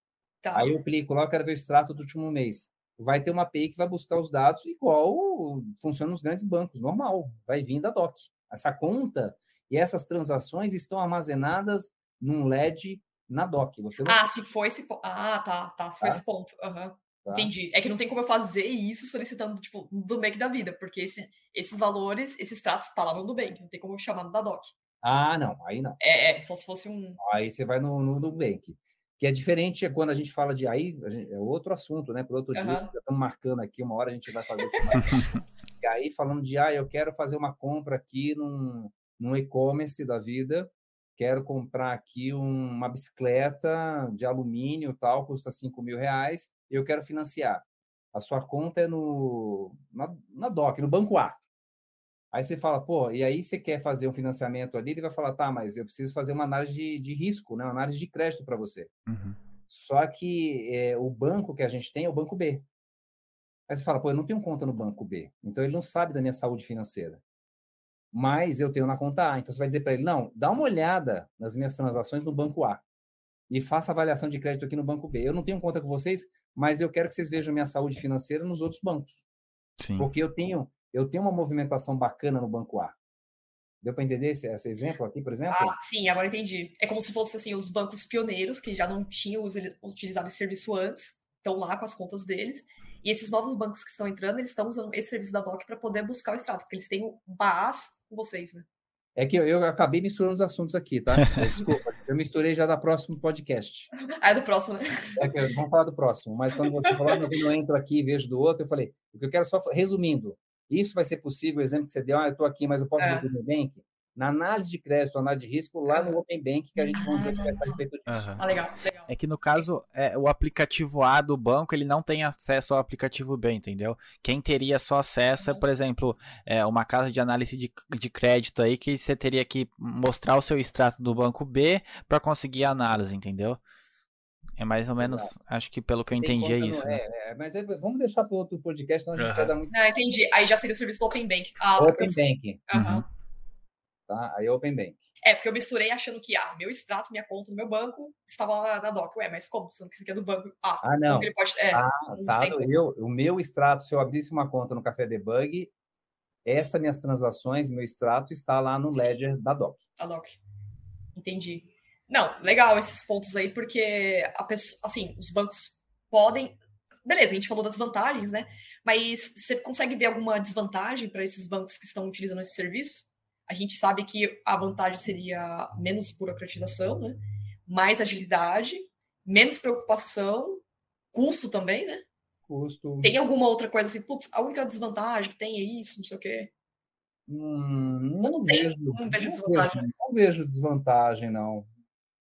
Tá. Aí eu clico lá, eu quero ver o extrato do último mês. Vai ter uma API que vai buscar os dados igual funciona nos grandes bancos, normal. Vai vir da DOC. Essa conta e essas transações estão armazenadas num LED na DOC. Você não... Ah, se for esse ponto. Ah, tá, tá. Se for tá? esse ponto. Uhum. Tá. Entendi. É que não tem como eu fazer isso solicitando, tipo, do Nubank da vida, porque esse, esses valores, esses extratos, tá lá no Nubank, não tem como eu chamar da DOC. Ah, não, aí não. É, é, só se fosse um. Aí você vai no, no Nubank. Que é diferente quando a gente fala de aí, gente, é outro assunto, né? Por outro uhum. dia, já estamos marcando aqui, uma hora a gente vai fazer isso. *laughs* e aí, falando de, ah, eu quero fazer uma compra aqui num, num e-commerce da vida, quero comprar aqui um, uma bicicleta de alumínio, tal, custa 5 mil reais, eu quero financiar. A sua conta é no, na, na DOC, no Banco A. Aí você fala, pô, e aí você quer fazer um financiamento ali, ele vai falar, tá, mas eu preciso fazer uma análise de, de risco, né? uma análise de crédito para você. Uhum. Só que é, o banco que a gente tem é o banco B. Aí você fala, pô, eu não tenho conta no banco B, então ele não sabe da minha saúde financeira. Mas eu tenho na conta A. Então você vai dizer para ele, não, dá uma olhada nas minhas transações no banco A e faça avaliação de crédito aqui no banco B. Eu não tenho conta com vocês, mas eu quero que vocês vejam minha saúde financeira nos outros bancos. Sim. Porque eu tenho eu tenho uma movimentação bacana no banco A. Deu para entender esse, esse, exemplo aqui, por exemplo? Ah, sim, agora entendi. É como se fossem assim, os bancos pioneiros, que já não tinham utilizado esse serviço antes, estão lá com as contas deles. E esses novos bancos que estão entrando, eles estão usando esse serviço da DOC para poder buscar o extrato, porque eles têm o BAS com vocês, né? É que eu, eu, acabei misturando os assuntos aqui, tá? *laughs* Desculpa, eu misturei já da próximo podcast. Ah, é do próximo, né? É vamos falar do próximo. Mas quando você falou, eu não entro aqui e vejo do outro, eu falei, o que eu quero só, resumindo, isso vai ser possível, o exemplo que você deu, ah, eu estou aqui, mas eu posso é. ver no Bank? Na análise de crédito, análise de risco, lá no Open Bank, que a gente vai ver a respeito disso. Uhum. Ah, legal, legal. É que no caso, é, o aplicativo A do banco, ele não tem acesso ao aplicativo B, entendeu? Quem teria só acesso é, por exemplo, é, uma casa de análise de, de crédito aí, que você teria que mostrar o seu extrato do banco B para conseguir a análise, entendeu? É mais ou menos, Exato. acho que pelo que eu entendi é isso. Né? É, é, mas é, vamos deixar para outro podcast, senão a gente uhum. vai dar muito. Não, entendi. Aí já seria o serviço do Open Bank. Ah, Open Bank. Uhum. Tá? Aí é Open Bank. É, porque eu misturei achando que, ah, meu extrato, minha conta no meu banco estava lá na DOC. Ué, mas como? Sendo que isso aqui é do banco. Ah, ah não. Ele pode... é, ah, tá. Eu, o meu extrato, se eu abrisse uma conta no Café Debug, essas minhas transações, meu extrato está lá no Sim. Ledger da DOC. Da DOC. Entendi. Não, legal esses pontos aí, porque a pessoa, assim, os bancos podem. Beleza, a gente falou das vantagens, né? Mas você consegue ver alguma desvantagem para esses bancos que estão utilizando esses serviços? A gente sabe que a vantagem seria menos burocratização, né? Mais agilidade, menos preocupação, custo também, né? custo. Tem alguma outra coisa assim, putz, a única desvantagem que tem é isso, não sei o quê? Hum, não, não, tem, vejo, não vejo desvantagem. Vejo, não vejo desvantagem, não.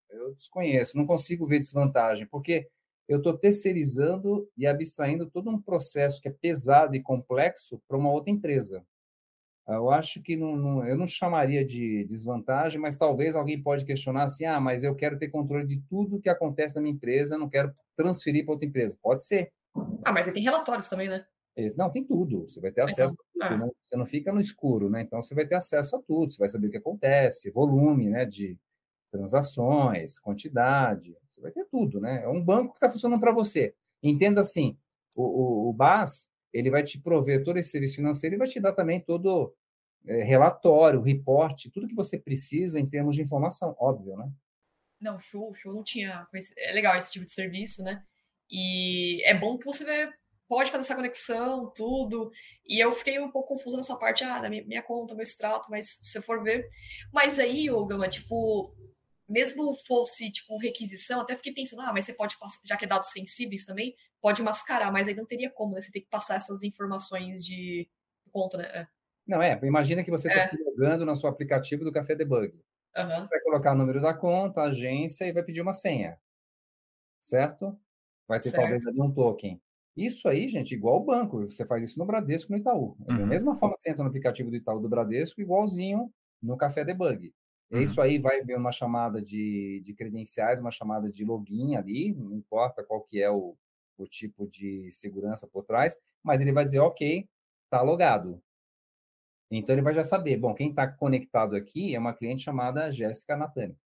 Eu desconheço, não consigo ver desvantagem, porque eu estou terceirizando e abstraindo todo um processo que é pesado e complexo para uma outra empresa. Eu acho que não, não, eu não chamaria de desvantagem, mas talvez alguém pode questionar assim, ah, mas eu quero ter controle de tudo que acontece na minha empresa, não quero transferir para outra empresa. Pode ser. Ah, mas aí tem relatórios também, né? Não, tem tudo. Você vai ter acesso então, a tudo. Ah. Né? Você não fica no escuro, né? Então você vai ter acesso a tudo. Você vai saber o que acontece, volume, né? De transações, quantidade. Você vai ter tudo, né? É um banco que está funcionando para você. Entenda assim, o, o, o BAS ele vai te prover todo esse serviço financeiro e vai te dar também todo é, relatório, reporte, tudo que você precisa em termos de informação, óbvio, né? Não, show, show não tinha. É legal esse tipo de serviço, né? E é bom que você vê, pode fazer essa conexão, tudo. E eu fiquei um pouco confusa nessa parte, ah, da minha, minha conta, meu extrato, mas se você for ver. Mas aí, Gama, tipo, mesmo fosse tipo requisição, até fiquei pensando, ah, mas você pode passar, já que é dados sensíveis também, pode mascarar, mas aí não teria como, né? Você tem que passar essas informações de conta, né? É. Não, é, imagina que você está é. se logando no seu aplicativo do Café Debug. Uhum. Você vai colocar o número da conta, a agência e vai pedir uma senha. Certo? Vai ter certo. talvez ali um token. Isso aí, gente, igual o banco. Você faz isso no Bradesco no Itaú. Uhum. Da mesma forma que você entra no aplicativo do Itaú do Bradesco, igualzinho no Café Debug. Uhum. Isso aí vai ver uma chamada de, de credenciais, uma chamada de login ali, não importa qual que é o, o tipo de segurança por trás, mas ele vai dizer, ok, está logado. Então ele vai já saber, bom, quem está conectado aqui é uma cliente chamada Jéssica Natani.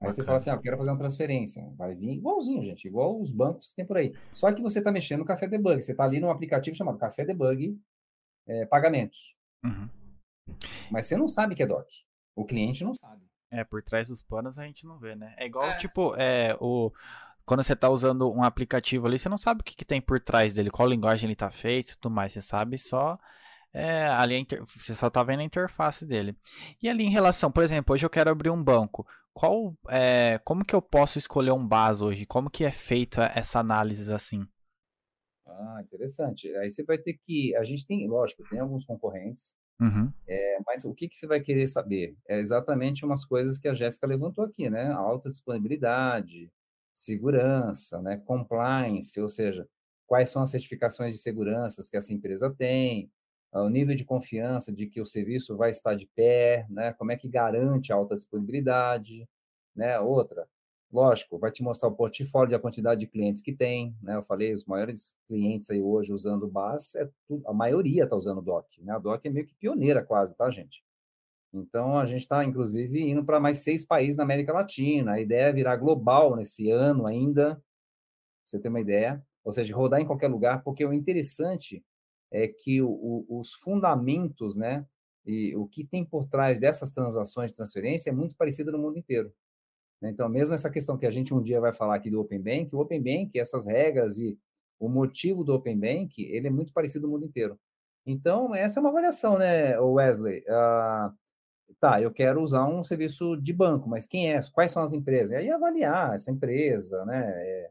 Aí você fala assim, ah, eu quero fazer uma transferência. Vai vir igualzinho, gente, igual os bancos que tem por aí. Só que você está mexendo no Café Debug. Você está ali num aplicativo chamado Café Debug é, Pagamentos. Uhum. Mas você não sabe que é DOC. O cliente não sabe. É, por trás dos panos a gente não vê, né? É igual, é. tipo, é, o, quando você está usando um aplicativo ali, você não sabe o que, que tem por trás dele, qual linguagem ele está feito e tudo mais. Você sabe só é, ali inter... você só está vendo a interface dele. E ali em relação, por exemplo, hoje eu quero abrir um banco. Qual, é, como que eu posso escolher um base hoje? Como que é feita essa análise assim? Ah, interessante. Aí você vai ter que, a gente tem, lógico, tem alguns concorrentes, uhum. é, mas o que que você vai querer saber? É exatamente umas coisas que a Jéssica levantou aqui, né? Alta disponibilidade, segurança, né? Compliance, ou seja, quais são as certificações de segurança que essa empresa tem, o nível de confiança de que o serviço vai estar de pé, né? Como é que garante a alta disponibilidade, né? Outra, lógico, vai te mostrar o portfólio da quantidade de clientes que tem, né? Eu falei, os maiores clientes aí hoje usando o BAS, é tudo, a maioria está usando o DOC, né? A DOC é meio que pioneira quase, tá, gente? Então, a gente está, inclusive, indo para mais seis países na América Latina. A ideia é virar global nesse ano ainda, pra você ter uma ideia. Ou seja, rodar em qualquer lugar, porque o interessante é que o, o, os fundamentos, né, e o que tem por trás dessas transações de transferência é muito parecido no mundo inteiro. Então, mesmo essa questão que a gente um dia vai falar aqui do Open Bank, o Open Bank, essas regras e o motivo do Open Bank, ele é muito parecido no mundo inteiro. Então, essa é uma avaliação, né, Wesley? Uh, tá, eu quero usar um serviço de banco, mas quem é? Quais são as empresas? E aí avaliar essa empresa, né? É,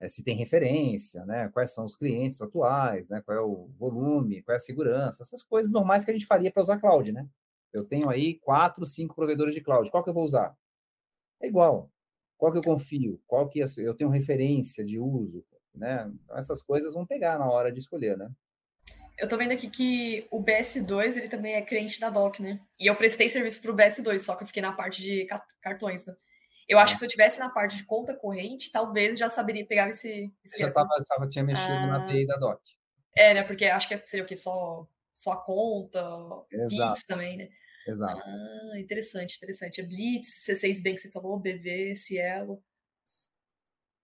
é, se tem referência, né? Quais são os clientes atuais, né? Qual é o volume, qual é a segurança, essas coisas normais que a gente faria para usar cloud, né? Eu tenho aí quatro, cinco provedores de cloud. Qual que eu vou usar? É igual. Qual que eu confio? Qual que eu tenho referência de uso, né? Então, essas coisas vão pegar na hora de escolher, né? Eu tô vendo aqui que o BS2, ele também é cliente da Doc, né? E eu prestei serviço pro BS2, só que eu fiquei na parte de cartões, né? Eu acho que se eu tivesse na parte de conta corrente, talvez já saberia pegar esse. esse já tava, tava, tinha mexido ah, na TI da DOC. É, né? Porque acho que seria o quê? Só, só a conta, Exato. Blitz também, né? Exato. Ah, interessante, interessante. É Blitz, C6 bem que você falou, BV, Cielo.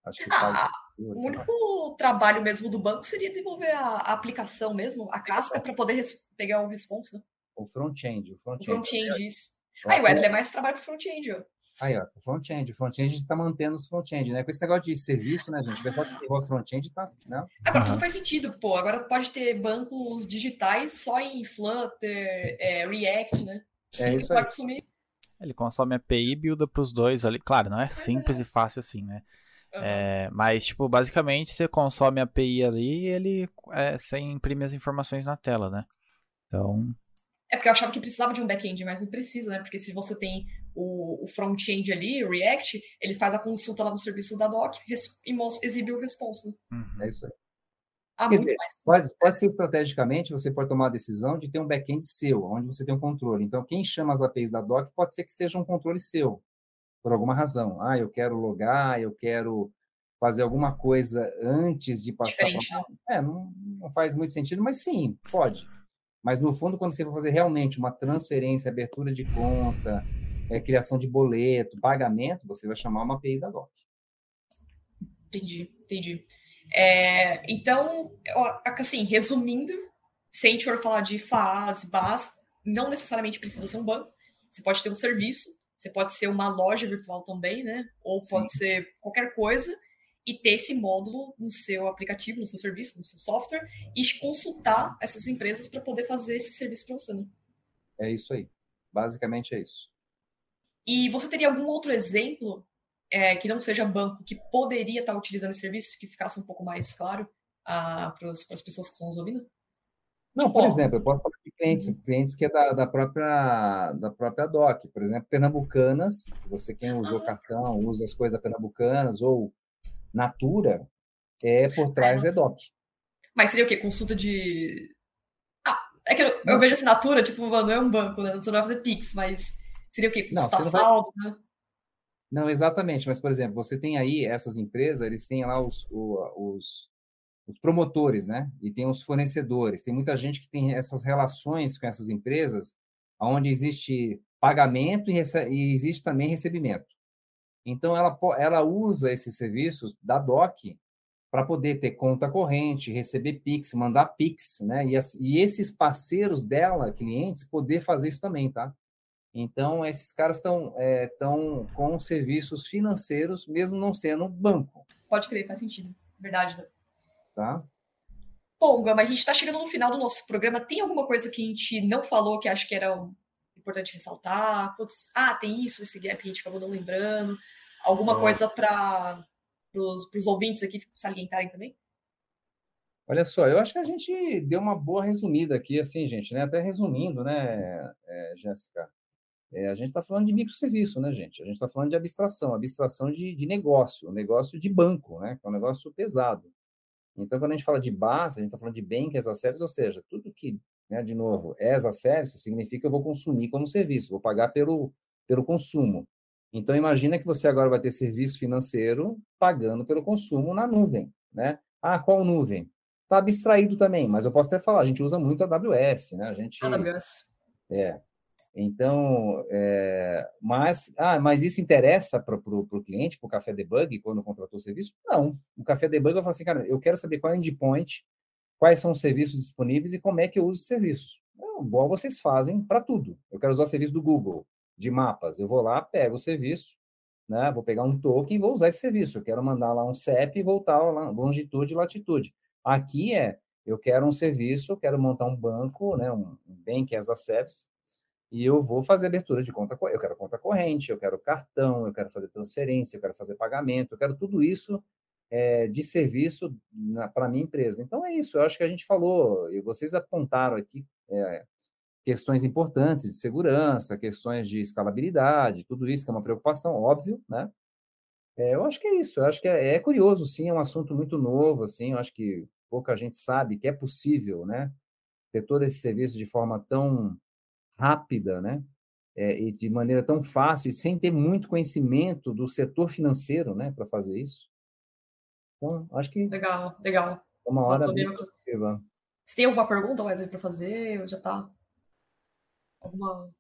Acho que ah, o único trabalho mesmo do banco seria desenvolver a, a aplicação mesmo, a casca, para poder pegar o response, né? O front-end. O front-end, front isso. Aí, Wesley, é mais trabalho para front-end, ó. Aí, ó, front-end. Front-end a gente está mantendo os front-end, né? Com esse negócio de serviço, né, gente? O pessoal que desenvolve front-end tá. Né? Agora tudo faz sentido, pô. Agora pode ter bancos digitais só em Flutter, é, React, né? É isso aí. Consumir. Ele consome API e builda para os dois ali. Claro, não é simples é. e fácil assim, né? Uhum. É, mas, tipo, basicamente você consome a API ali e ele é, você imprime as informações na tela, né? Então. É porque eu achava que precisava de um back-end, mas não precisa, né? Porque se você tem o, o front-end ali, o React, ele faz a consulta lá no serviço da doc e exibe o response. Né? Uhum. É isso aí. Ah, dizer, pode, pode ser estrategicamente, você pode tomar a decisão de ter um back-end seu, onde você tem um controle. Então, quem chama as APIs da doc pode ser que seja um controle seu por alguma razão. Ah, eu quero logar, eu quero fazer alguma coisa antes de passar. Pra... É, não, não faz muito sentido, mas sim, pode. Mas no fundo, quando você for fazer realmente uma transferência, abertura de conta, é, criação de boleto, pagamento, você vai chamar uma API da DOC. Entendi, entendi. É, então, assim, resumindo, se a gente for falar de FAS, BAS, não necessariamente precisa ser um banco. Você pode ter um serviço você pode ser uma loja virtual também, né? Ou pode Sim. ser qualquer coisa e ter esse módulo no seu aplicativo, no seu serviço, no seu software e consultar essas empresas para poder fazer esse serviço para você. Né? É isso aí. Basicamente é isso. E você teria algum outro exemplo é, que não seja banco que poderia estar utilizando esse serviço que ficasse um pouco mais claro ah, para as pessoas que estão nos ouvindo? Não, por exemplo, eu posso falar clientes, uhum. clientes que é da, da, própria, da própria DOC, por exemplo, Pernambucanas, você quem usou ah. cartão, usa as coisas Pernambucanas, ou Natura, é por é, trás é, é DOC. Mas seria o quê? Consulta de. Ah, é que eu, eu vejo assinatura, tipo, não é um banco, né? Você não vai fazer Pix, mas seria o quê? Consultar não, saldo, vai... né? Não, exatamente, mas, por exemplo, você tem aí essas empresas, eles têm lá os, os os promotores, né? E tem os fornecedores. Tem muita gente que tem essas relações com essas empresas, onde existe pagamento e, e existe também recebimento. Então, ela, ela usa esses serviços da DOC para poder ter conta corrente, receber Pix, mandar Pix, né? E, as, e esses parceiros dela, clientes, poder fazer isso também, tá? Então, esses caras estão é, tão com serviços financeiros, mesmo não sendo banco. Pode crer, faz sentido. Verdade tá? Bom, Gama, a gente está chegando no final do nosso programa. Tem alguma coisa que a gente não falou que acho que era importante ressaltar? Putz, ah, tem isso, esse gap a gente acabou não lembrando. Alguma coisa para os ouvintes aqui salientarem também? Olha só, eu acho que a gente deu uma boa resumida aqui, assim, gente, né? Até resumindo, né, é, Jéssica? É, a gente está falando de microserviço, né, gente? A gente está falando de abstração, abstração de, de negócio, negócio de banco, né? Que é um negócio pesado. Então, quando a gente fala de base, a gente está falando de Bank as a Service, ou seja, tudo que, né, de novo, é as a Service, significa que eu vou consumir como serviço, vou pagar pelo, pelo consumo. Então, imagina que você agora vai ter serviço financeiro pagando pelo consumo na nuvem, né? Ah, qual nuvem? Está abstraído também, mas eu posso até falar, a gente usa muito a AWS, né? A gente... AWS. É, então, é, mas, ah, mas isso interessa para o cliente, para o Café Debug, quando contratou o serviço? Não. O Café Debug vai falar assim, cara, eu quero saber qual é o endpoint, quais são os serviços disponíveis e como é que eu uso os serviços. É igual vocês fazem para tudo. Eu quero usar o serviço do Google, de mapas. Eu vou lá, pego o serviço, né, vou pegar um token e vou usar esse serviço. Eu quero mandar lá um CEP e voltar lá, longitude e latitude. Aqui é, eu quero um serviço, eu quero montar um banco, né, um Bank as a Service, e eu vou fazer abertura de conta, eu quero conta corrente, eu quero cartão, eu quero fazer transferência, eu quero fazer pagamento, eu quero tudo isso é, de serviço para a minha empresa. Então é isso, eu acho que a gente falou, e vocês apontaram aqui é, questões importantes de segurança, questões de escalabilidade, tudo isso que é uma preocupação, óbvio, né? É, eu acho que é isso, eu acho que é, é, curioso, sim, é um assunto muito novo, assim, eu acho que pouca gente sabe que é possível, né? Ter todo esse serviço de forma tão rápida, né? É, e de maneira tão fácil, e sem ter muito conhecimento do setor financeiro, né, para fazer isso. Então, acho que. Legal, legal. É uma hora. Você tem alguma pergunta, Wesley, para fazer? Ou já está? Alguma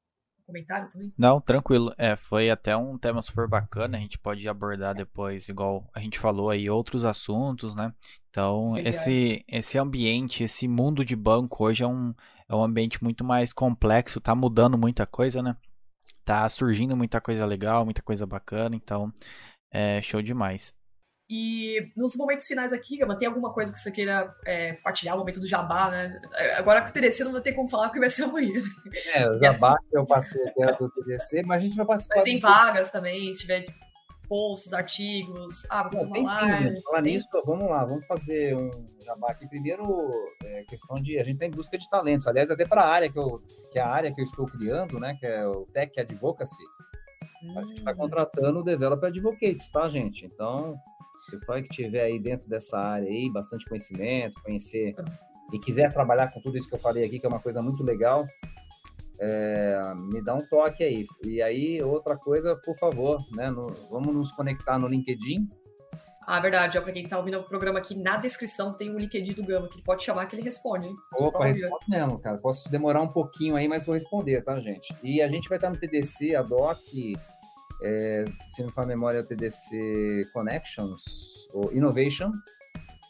comentário também? Não, tranquilo. É, foi até um tema super bacana. A gente pode abordar depois, igual a gente falou aí, outros assuntos, né? Então, esse, esse ambiente, esse mundo de banco hoje é um, é um ambiente muito mais complexo, tá mudando muita coisa, né? Tá surgindo muita coisa legal, muita coisa bacana, então é show demais. E nos momentos finais aqui, Gama, tem alguma coisa que você queira é, partilhar, o momento do jabá, né? É, agora com o TDC não vai ter como falar porque vai ser amanhã. É, o jabá que eu passei dentro do TDC, mas a gente vai participar. Mas tem vagas também, se tiver posts, artigos. Ah, fazer Bom, tem sim, gente. Falar Tem nisso, vamos lá, vamos fazer um jabá aqui. Primeiro, é, questão de. A gente tá em busca de talentos. Aliás, até para a área que eu, que é a área que eu estou criando, né? Que é o Tech Advocacy. A gente está Hum, contratando Developer Advocates, tá, gente? Então, pessoal que tiver aí dentro dessa área aí, bastante conhecimento, conhecer e quiser trabalhar com tudo isso que eu falei aqui, que é uma coisa muito legal, é, me dá um toque aí. E aí, outra coisa, por favor, né? no- vamos nos conectar no LinkedIn. Ah, verdade. Ó, pra quem tá ouvindo o programa aqui, na descrição tem o LinkedIn do Gama, que ele pode chamar que ele responde, hein? Opa, responde mesmo, cara. Posso demorar um pouquinho aí, mas vou responder, tá, gente? E a gente vai estar no TDC, a DOC, é, se não for a memória, é o TDC Connections, ou Innovation,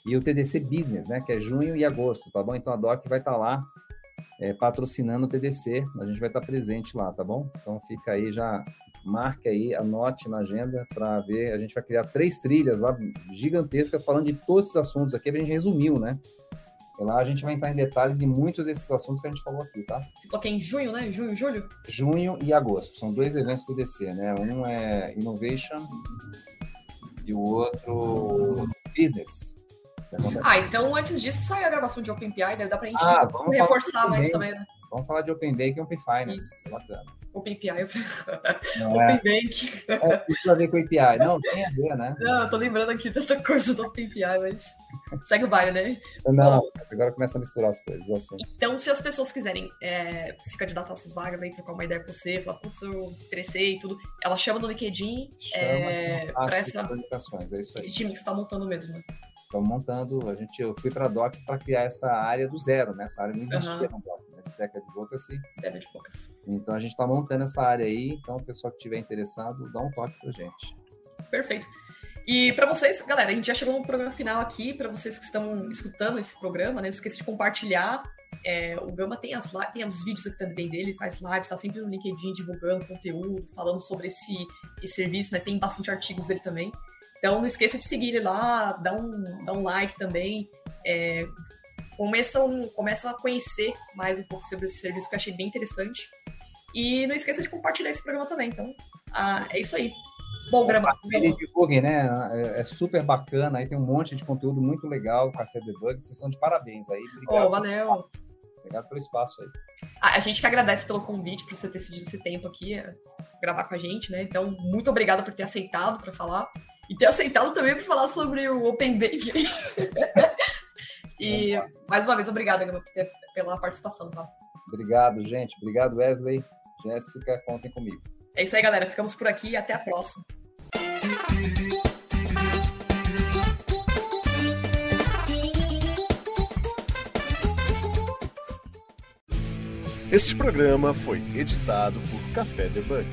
e o TDC Business, né, que é junho e agosto, tá bom? Então a DOC vai estar lá é, patrocinando o TDC, a gente vai estar presente lá, tá bom? Então fica aí, já marque aí, anote na agenda para ver. A gente vai criar três trilhas lá gigantescas falando de todos esses assuntos aqui, a gente resumiu, né? E lá a gente vai entrar em detalhes de muitos desses assuntos que a gente falou aqui, tá? Você falou que é em junho, né? Junho, julho? Junho e agosto. São dois eventos do DC, né? Um é Innovation e o outro Business. Ah, então antes disso sai a gravação de OpenPI, deve dar pra gente Ah, reforçar mais também, né? Vamos falar de Open Bank e Open Finance. Bacana. OpenPI, Não *laughs* é, OpenBank. é precisa ver com API. Não, tem a ver, né? Não, eu tô lembrando aqui dessa coisa do OpenPI, mas segue o baile, né? Não, agora começa a misturar as coisas, os assuntos. Então, se as pessoas quiserem é, se candidatar a essas vagas aí, trocar uma ideia com você, falar, putz, eu interessei e tudo, ela chama no LinkedIn Chama é, faça essa, é isso aí. esse time que você tá montando mesmo, né? Estamos montando, a gente, eu fui para a DOC para criar essa área do zero, né? Essa área não existia Aham. no DOC, Tech Advocacy. De poucas. Então a gente está montando essa área aí, então o pessoal que estiver interessado, dá um toque pra gente. Perfeito. E para vocês, galera, a gente já chegou no programa final aqui. Para vocês que estão escutando esse programa, né? Não esqueça de compartilhar. É, o Gama tem, as, tem os vídeos aqui também dele, faz lives, está sempre no LinkedIn divulgando conteúdo, falando sobre esse, esse serviço, né? Tem bastante artigos dele também. Então não esqueça de seguir ele lá, dá um, dá um like também. É, começam, começam a conhecer mais um pouco sobre esse serviço que eu achei bem interessante. E não esqueça de compartilhar esse programa também. Então, ah, é isso aí. Bom, Grama, Ele divulguem, né? É, é super bacana, aí tem um monte de conteúdo muito legal, Café Debug, vocês estão de parabéns aí. Obrigado, oh, valeu. obrigado pelo espaço aí. A, a gente que agradece pelo convite, por você ter cedido esse tempo aqui, é, gravar com a gente, né? Então, muito obrigada por ter aceitado para falar. E ter aceitado também para falar sobre o Open Bank. *laughs* e, mais uma vez, obrigada, Gama, pela participação, tá? Obrigado, gente. Obrigado, Wesley. Jéssica, contem comigo. É isso aí, galera. Ficamos por aqui e até a próxima. Este programa foi editado por Café Debug.